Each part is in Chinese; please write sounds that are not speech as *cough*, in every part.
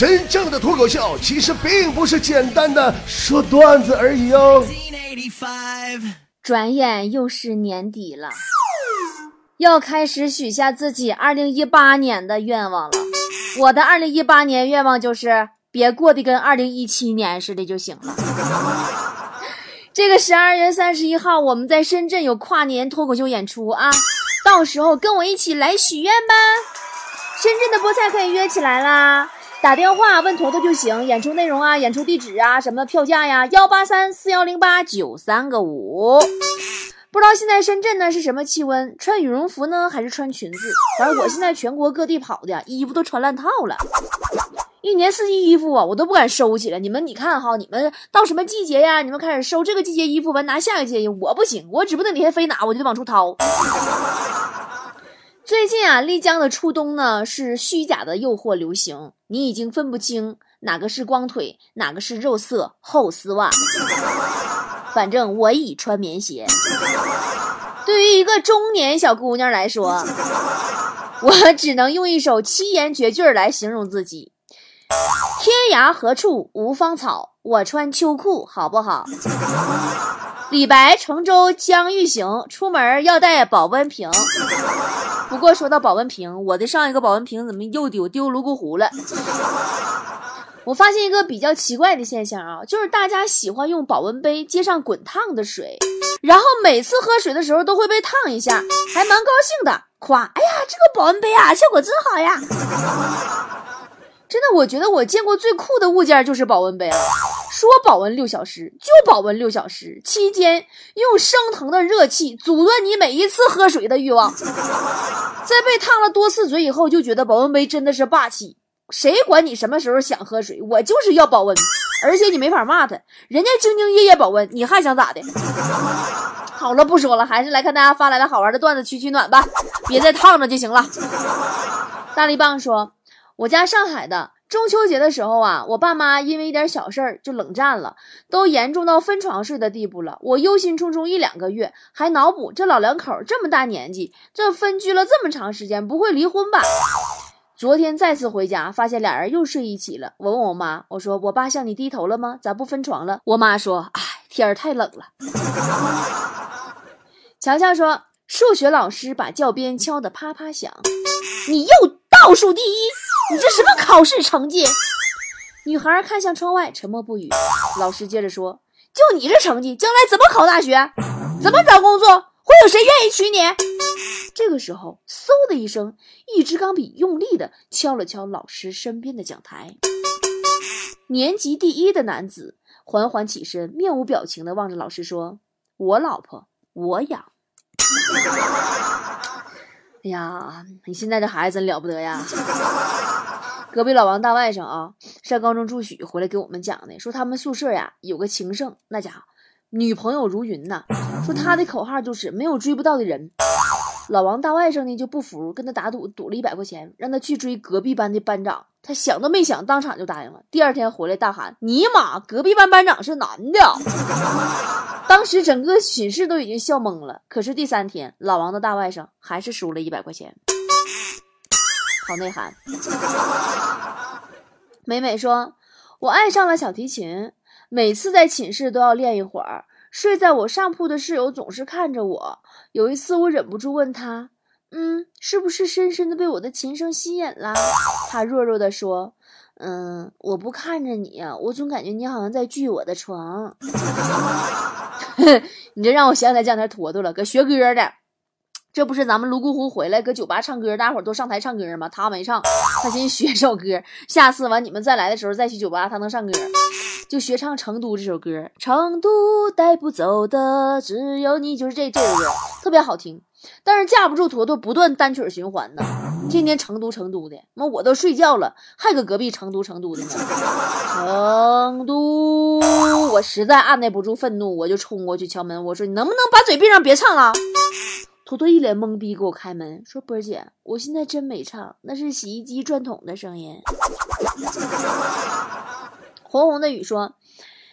真正的脱口秀其实并不是简单的说段子而已哦。转眼又是年底了，要开始许下自己二零一八年的愿望了。我的二零一八年愿望就是别过得跟二零一七年似的就行了。*laughs* 这个十二月三十一号，我们在深圳有跨年脱口秀演出啊，到时候跟我一起来许愿吧。深圳的菠菜可以约起来啦，打电话问坨坨就行。演出内容啊，演出地址啊，什么票价呀，幺八三四幺零八九三个五。不知道现在深圳呢是什么气温？穿羽绒服呢，还是穿裙子？反正我现在全国各地跑的，衣服都穿烂套了。一年四季衣服啊，我都不敢收起来。你们，你看哈，你们到什么季节呀？你们开始收这个季节衣服，完拿下个季节。我不行，我指不定哪天飞哪，我就得往出掏。最近啊，丽江的初冬呢是虚假的诱惑流行，你已经分不清哪个是光腿，哪个是肉色厚丝袜。反正我已穿棉鞋。对于一个中年小姑娘来说，我只能用一首七言绝句来形容自己。天涯何处无芳草，我穿秋裤好不好？李白乘舟将欲行，出门要带保温瓶。不过说到保温瓶，我的上一个保温瓶怎么又丢丢泸沽湖了？我发现一个比较奇怪的现象啊，就是大家喜欢用保温杯接上滚烫的水，然后每次喝水的时候都会被烫一下，还蛮高兴的，夸：“哎呀，这个保温杯啊，效果真好呀！”真的，我觉得我见过最酷的物件就是保温杯了。说保温六小时就保温六小时，期间用升腾的热气阻断你每一次喝水的欲望。*laughs* 在被烫了多次嘴以后，就觉得保温杯真的是霸气。谁管你什么时候想喝水，我就是要保温，*laughs* 而且你没法骂他，人家兢兢业业保温，你还想咋的？*laughs* 好了，不说了，还是来看大家发来的好玩的段子取取暖吧，别再烫着就行了。大力棒说。我家上海的中秋节的时候啊，我爸妈因为一点小事儿就冷战了，都严重到分床睡的地步了。我忧心忡忡一两个月，还脑补这老两口这么大年纪，这分居了这么长时间，不会离婚吧？昨天再次回家，发现俩人又睡一起了。我问我妈，我说我爸向你低头了吗？咋不分床了？我妈说，哎，天儿太冷了。*laughs* 强强说，数学老师把教鞭敲得啪啪响，你又倒数第一。你这什么考试成绩？女孩看向窗外，沉默不语。老师接着说：“就你这成绩，将来怎么考大学？怎么找工作？会有谁愿意娶你？”这个时候，嗖的一声，一支钢笔用力的敲了敲老师身边的讲台。年级第一的男子缓缓起身，面无表情的望着老师说：“我老婆，我养。”哎呀，你现在这孩子真了不得呀！隔壁老王大外甥啊，上高中住宿回来给我们讲的，说他们宿舍呀有个情圣，那家伙女朋友如云呐。说他的口号就是没有追不到的人。老王大外甥呢就不服，跟他打赌，赌了一百块钱，让他去追隔壁班的班长。他想都没想，当场就答应了。第二天回来大喊：“尼玛，隔壁班班长是男的！”当时整个寝室都已经笑懵了。可是第三天，老王的大外甥还是输了一百块钱。好内涵。美美说：“我爱上了小提琴，每次在寝室都要练一会儿。睡在我上铺的室友总是看着我。有一次，我忍不住问他：‘嗯，是不是深深的被我的琴声吸引了？’他弱弱的说：‘嗯，我不看着你，我总感觉你好像在锯我的床。’ *laughs* 你这让我想起来这两天坨坨了，搁学歌的。”这不是咱们泸沽湖回来搁酒吧唱歌，大伙儿都上台唱歌吗？他没唱，他先学首歌。下次完你们再来的时候再去酒吧，他能上歌，就学唱《成都》这首歌。成都带不走的只有你，就是这这首歌特别好听。但是架不住坨坨不断单曲循环呢，天天成都成都的，妈我都睡觉了，还搁隔壁成都成都的呢。成都，我实在按耐不住愤怒，我就冲过去敲门，我说你能不能把嘴闭上，别唱了。坨坨一脸懵逼，给我开门，说：“波姐，我现在真没唱，那是洗衣机转筒的声音。*laughs* ”红红的雨说：“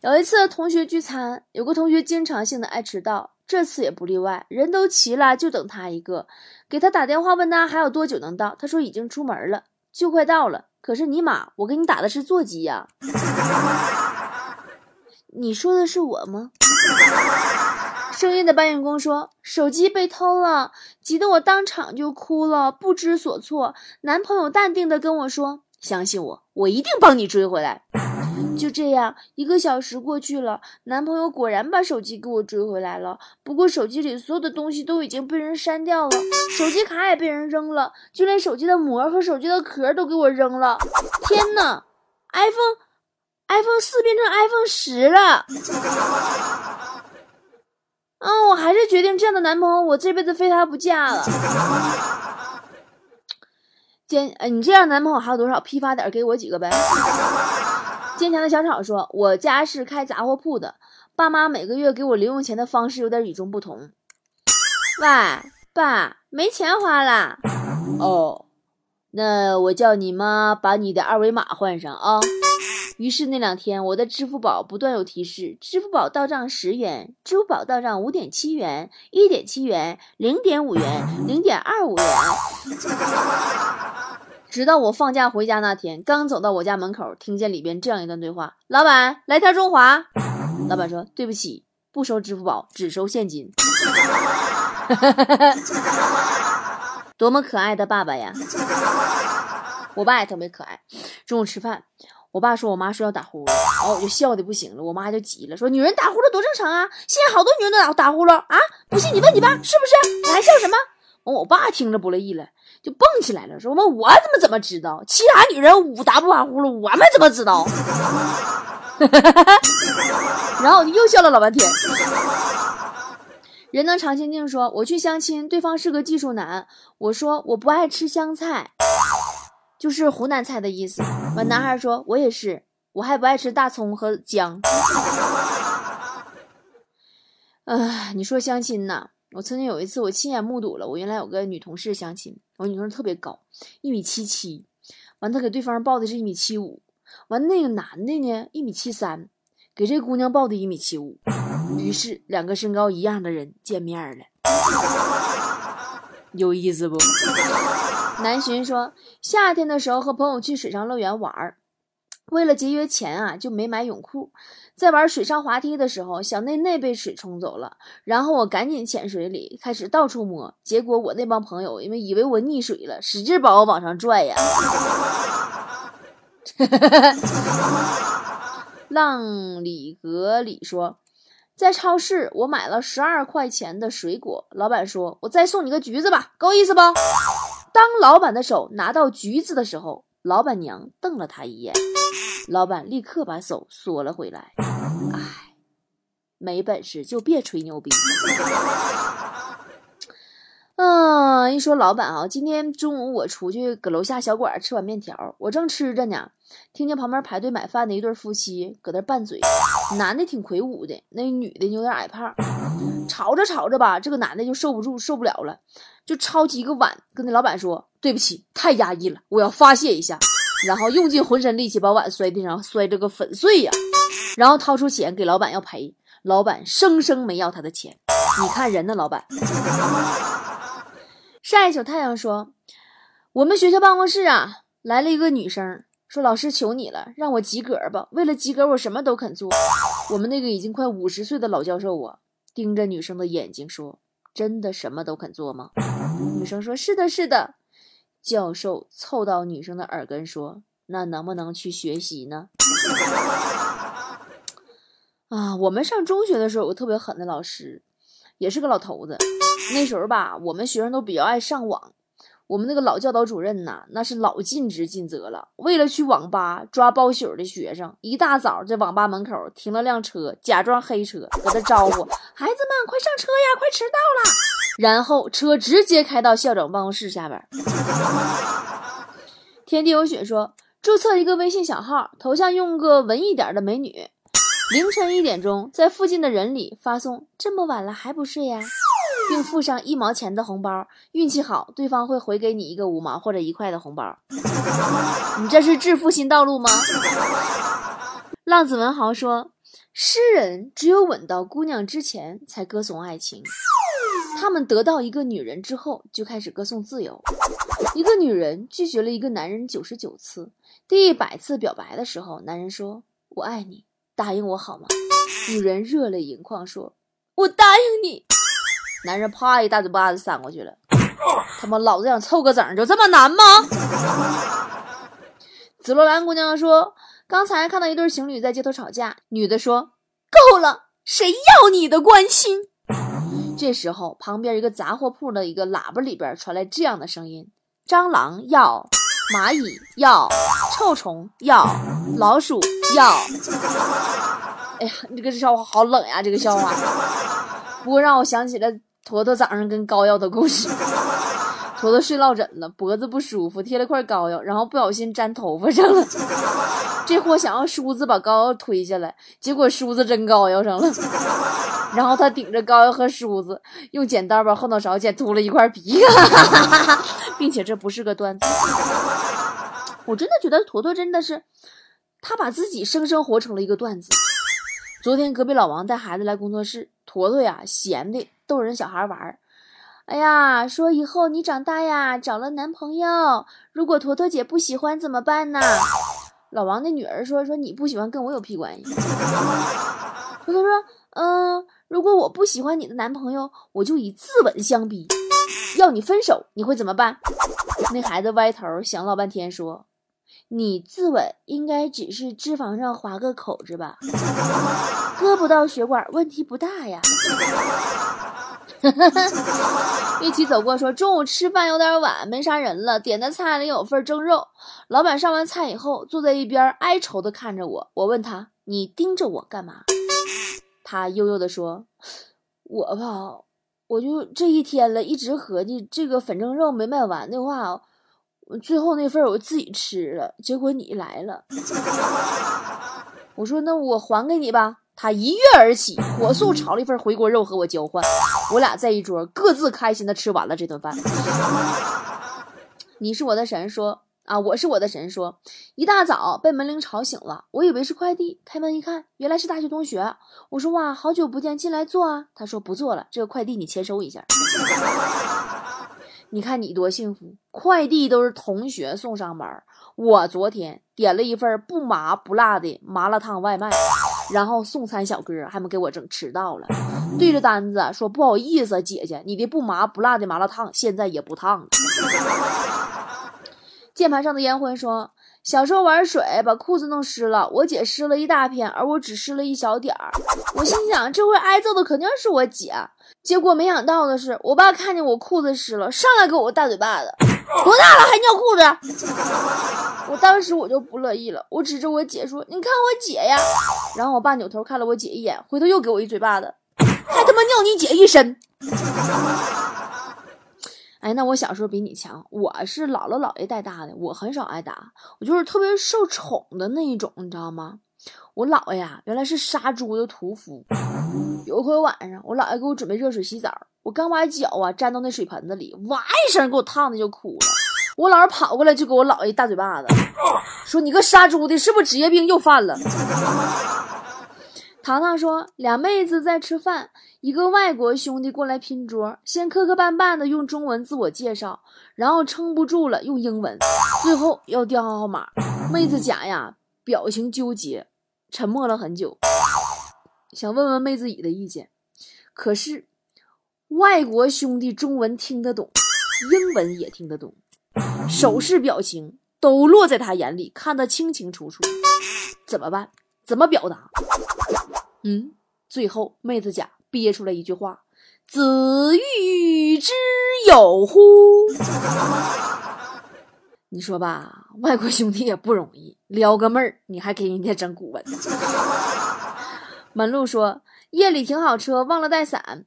有一次同学聚餐，有个同学经常性的爱迟到，这次也不例外。人都齐了，就等他一个。给他打电话问他还有多久能到，他说已经出门了，就快到了。可是尼玛，我给你打的是座机呀！你说的是我吗？声音的搬运工说：“手机被偷了，急得我当场就哭了，不知所措。”男朋友淡定的跟我说：“相信我，我一定帮你追回来。”就这样，一个小时过去了，男朋友果然把手机给我追回来了。不过手机里所有的东西都已经被人删掉了，手机卡也被人扔了，就连手机的膜和手机的壳都给我扔了。天呐 i p h o n e iPhone 四变成 iPhone 十了。嗯，我还是决定这样的男朋友，我这辈子非他不嫁了。*laughs* 坚，你这样男朋友还有多少？批发点给我几个呗。坚强的小草说：“我家是开杂货铺的，爸妈每个月给我零用钱的方式有点与众不同。喂，爸，没钱花了。哦，那我叫你妈把你的二维码换上啊。于是那两天，我的支付宝不断有提示：支付宝到账十元，支付宝到账五点七元，一点七元，零点五元，零点二五元。”直到我放假回家那天，刚走到我家门口，听见里边这样一段对话：“老板，来条中华。”老板说：“对不起，不收支付宝，只收现金。*laughs* ”多么可爱的爸爸呀！我爸也特别可爱。中午吃饭，我爸说我妈说要打呼噜，然后我就笑的不行了。我妈就急了，说：“女人打呼噜多正常啊，现在好多女人都打打呼噜啊，不信你问你爸是不是？你还笑什么？”完，我爸听着不乐意了。就蹦起来了，说：“我我怎么怎么知道？其他女人五打不打呼噜，我们怎么知道？” *laughs* 然后我就又笑了老半天。人能常清静说：“我去相亲，对方是个技术男。我说我不爱吃香菜，就是湖南菜的意思。完，男孩说：我也是，我还不爱吃大葱和姜。哎，你说相亲呐？我曾经有一次，我亲眼目睹了，我原来有个女同事相亲。”我女生特别高，一米七七，完她给对方报的是一米七五，完那个男的呢一米七三，给这姑娘报的一米七五，*laughs* 于是两个身高一样的人见面了，有意思不？*laughs* 南浔说，夏天的时候和朋友去水上乐园玩儿。为了节约钱啊，就没买泳裤。在玩水上滑梯的时候，小内内被水冲走了，然后我赶紧潜水里，开始到处摸。结果我那帮朋友因为以为我溺水了，使劲把我往上拽呀。*laughs* 浪里格里说，在超市我买了十二块钱的水果，老板说：“我再送你个橘子吧，够意思不？”当老板的手拿到橘子的时候，老板娘瞪了他一眼。老板立刻把手缩了回来。唉，没本事就别吹牛逼。嗯，*laughs* 一说老板啊，今天中午我出去搁楼下小馆吃碗面条，我正吃着呢，听见旁边排队买饭的一对夫妻搁那拌嘴。男的挺魁梧的，那女的有点矮胖。吵着吵着吧，这个男的就受不住，受不了了，就抄起一个碗跟那老板说：“对不起，太压抑了，我要发泄一下。”然后用尽浑身力气把碗摔地上，摔这个粉碎呀！然后掏出钱给老板要赔，老板生生没要他的钱。你看人呢，老板。晒一宿太阳说：“我们学校办公室啊，来了一个女生，说老师求你了，让我及格吧。为了及格，我什么都肯做。”我们那个已经快五十岁的老教授啊，盯着女生的眼睛说：“真的什么都肯做吗？”女生说：“是的，是的。”教授凑到女生的耳根说：“那能不能去学习呢？” *laughs* 啊，我们上中学的时候有个特别狠的老师，也是个老头子。那时候吧，我们学生都比较爱上网。我们那个老教导主任呐，那是老尽职尽责了。为了去网吧抓包宿的学生，一大早在网吧门口停了辆车，假装黑车，搁这招呼孩子们：“快上车呀，快迟到了。”然后车直接开到校长办公室下边。天地有雪说，注册一个微信小号，头像用个文艺点的美女。凌晨一点钟，在附近的人里发送“这么晚了还不睡呀”，并附上一毛钱的红包。运气好，对方会回给你一个五毛或者一块的红包。你这是致富新道路吗？*laughs* 浪子文豪说，诗人只有吻到姑娘之前才歌颂爱情。他们得到一个女人之后，就开始歌颂自由。一个女人拒绝了一个男人九十九次，第一百次表白的时候，男人说：“我爱你，答应我好吗？”女人热泪盈眶说：“我答应你。”男人啪一大嘴巴子扇过去了。他妈，老子想凑个整就这么难吗？紫罗兰姑娘说：“刚才看到一对情侣在街头吵架，女的说：‘够了，谁要你的关心？’这时候，旁边一个杂货铺的一个喇叭里边传来这样的声音：‘蟑螂要，蚂蚁要，臭虫要，老鼠要。’哎呀，你这个笑话好冷呀！这个笑话，不过让我想起了坨坨早上跟膏药的故事。”坨坨睡落枕了，脖子不舒服，贴了块膏药，然后不小心粘头发上了。*laughs* 这货想让梳子把膏药推下来，结果梳子真膏药上了。*laughs* 然后他顶着膏药和梳子，用剪刀把后脑勺剪秃了一块皮，*laughs* 并且这不是个段子。我真的觉得坨坨真的是，他把自己生生活成了一个段子。昨天隔壁老王带孩子来工作室，坨坨呀闲的逗人小孩玩。哎呀，说以后你长大呀，找了男朋友，如果坨坨姐不喜欢怎么办呢？老王的女儿说：“说你不喜欢跟我有屁关系。*laughs* ”坨坨说：“嗯，如果我不喜欢你的男朋友，我就以自刎相逼，要你分手，你会怎么办？”那孩子歪头想老半天说：“你自刎应该只是脂肪上划个口子吧，*laughs* 割不到血管，问题不大呀。” *laughs* 一起走过，说中午吃饭有点晚，没啥人了，点的菜里有份蒸肉。老板上完菜以后，坐在一边哀愁的看着我。我问他：“你盯着我干嘛？”他悠悠的说：“我吧，我就这一天了，一直合计这个粉蒸肉没卖完的话，最后那份我自己吃了。结果你来了，我说那我还给你吧。”他一跃而起，火速炒了一份回锅肉和我交换。我俩在一桌各自开心的吃完了这顿饭。你是我的神，说啊，我是我的神，说一大早被门铃吵醒了，我以为是快递，开门一看，原来是大学同学。我说哇，好久不见，进来坐啊。他说不坐了，这个快递你签收一下。你看你多幸福，快递都是同学送上门。我昨天点了一份不麻不辣的麻辣烫外卖。然后送餐小哥还没给我整迟到了，对着单子说：“不好意思，姐姐，你的不麻不辣的麻辣烫现在也不烫了。”键盘上的烟灰说：“小时候玩水把裤子弄湿了，我姐湿了一大片，而我只湿了一小点儿。我心想，这回挨揍的肯定是我姐。结果没想到的是，我爸看见我裤子湿了，上来给我个大嘴巴子。”多大了还尿裤子？我当时我就不乐意了，我指着我姐说：“你看我姐呀。”然后我爸扭头看了我姐一眼，回头又给我一嘴巴子，还他妈尿你姐一身。哎，那我小时候比你强，我是姥姥姥爷带大的，我很少挨打，我就是特别受宠的那一种，你知道吗？我姥爷呀，原来是杀猪的屠夫。有一回晚上，我姥爷给我准备热水洗澡，我刚把脚啊沾到那水盆子里，哇一声给我烫的就哭了。我姥爷跑过来就给我姥爷一大嘴巴子，说：“你个杀猪的，是不是职业病又犯了？” *laughs* 糖糖说：“俩妹子在吃饭，一个外国兄弟过来拼桌，先磕磕绊绊的用中文自我介绍，然后撑不住了用英文，最后要电话号码。妹子甲呀，表情纠结。”沉默了很久，想问问妹子乙的意见，可是外国兄弟中文听得懂，英文也听得懂，手势表情都落在他眼里，看得清清楚楚。怎么办？怎么表达？嗯，最后妹子甲憋出来一句话：“子欲之有乎？”你说吧，外国兄弟也不容易，撩个妹儿，你还给人家整古文。门路说夜里停好车，忘了带伞，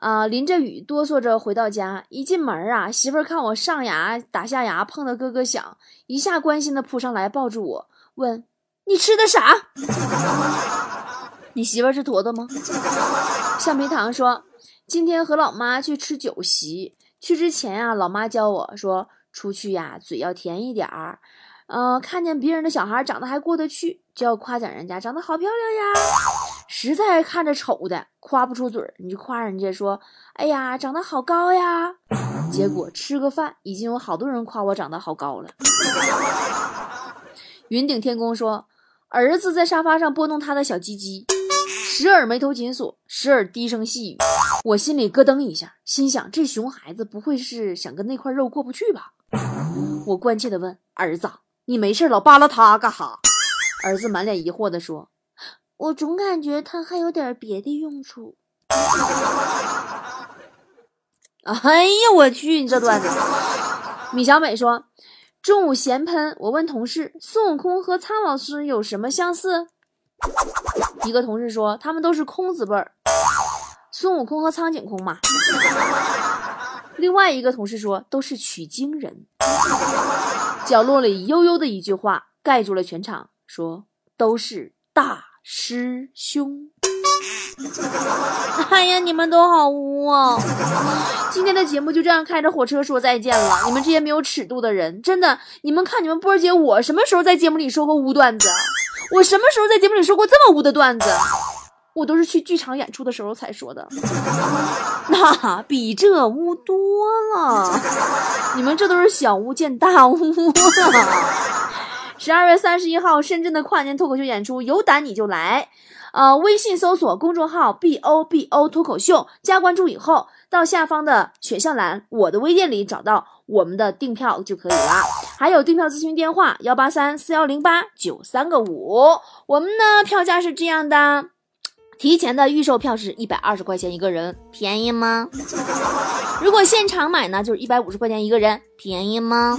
啊，淋着雨哆嗦着回到家。一进门啊，媳妇儿看我上牙打下牙，碰得咯咯响，一下关心的扑上来抱住我，问你吃的啥？*laughs* 你媳妇儿是坨坨吗？橡皮糖说今天和老妈去吃酒席，去之前啊，老妈教我说。出去呀，嘴要甜一点儿，嗯，看见别人的小孩长得还过得去，就要夸奖人家长得好漂亮呀。实在看着丑的，夸不出嘴儿，你就夸人家说：“哎呀，长得好高呀。”结果吃个饭，已经有好多人夸我长得好高了。云顶天宫说，儿子在沙发上拨弄他的小鸡鸡，时而眉头紧锁，时而低声细语。我心里咯噔一下，心想这熊孩子不会是想跟那块肉过不去吧？我关切地问儿子：“你没事老扒拉他干哈？”儿子满脸疑惑地说：“我总感觉他还有点别的用处。”哎呀，我去！你这段子。米小美说：“中午闲喷，我问同事孙悟空和苍老师有什么相似？”一个同事说：“他们都是空字辈儿，孙悟空和苍井空嘛。”另外一个同事说：“都是取经人。”角落里悠悠的一句话盖住了全场，说：“都是大师兄。”哎呀，你们都好污啊！今天的节目就这样开着火车说再见了。你们这些没有尺度的人，真的，你们看你们波儿姐，我什么时候在节目里说过污段子？我什么时候在节目里说过这么污的段子？我都是去剧场演出的时候才说的，*laughs* 那比这污多了。*laughs* 你们这都是小巫见大巫了。十二月三十一号，深圳的跨年脱口秀演出，有胆你就来。呃，微信搜索公众号 “b o b o” 脱口秀，加关注以后，到下方的选项栏“我的微店”里找到我们的订票就可以了。还有订票咨询电话：幺八三四幺零八九三个五。我们呢，票价是这样的：提前的预售票是一百二十块钱一个人，便宜吗？*laughs* 如果现场买呢，就是一百五十块钱一个人，便宜吗？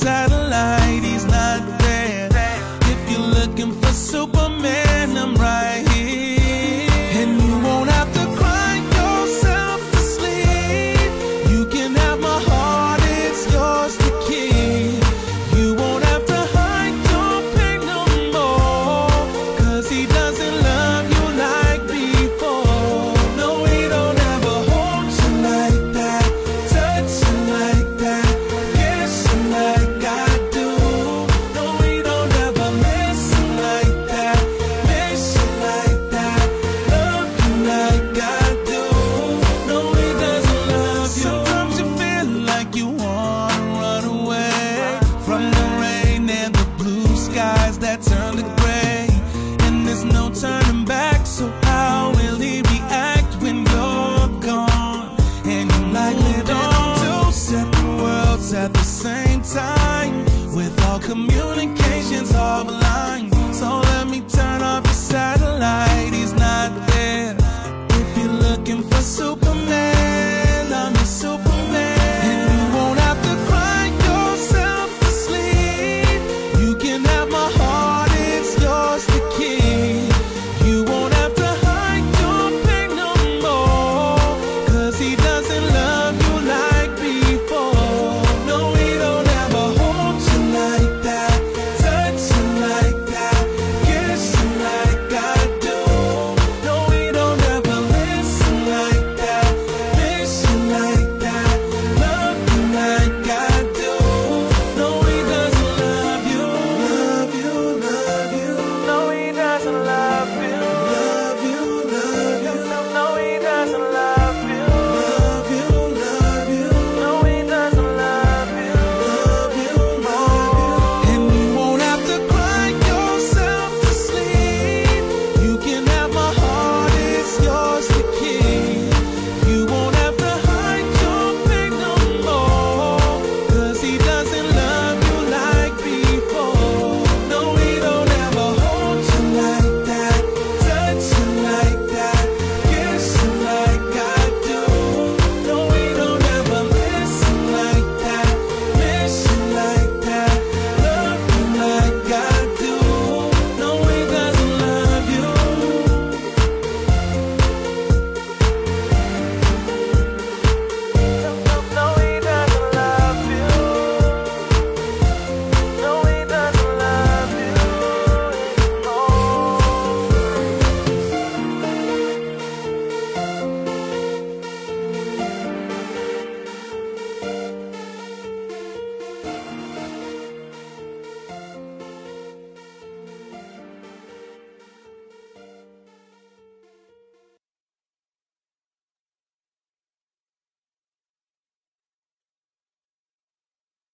satellite.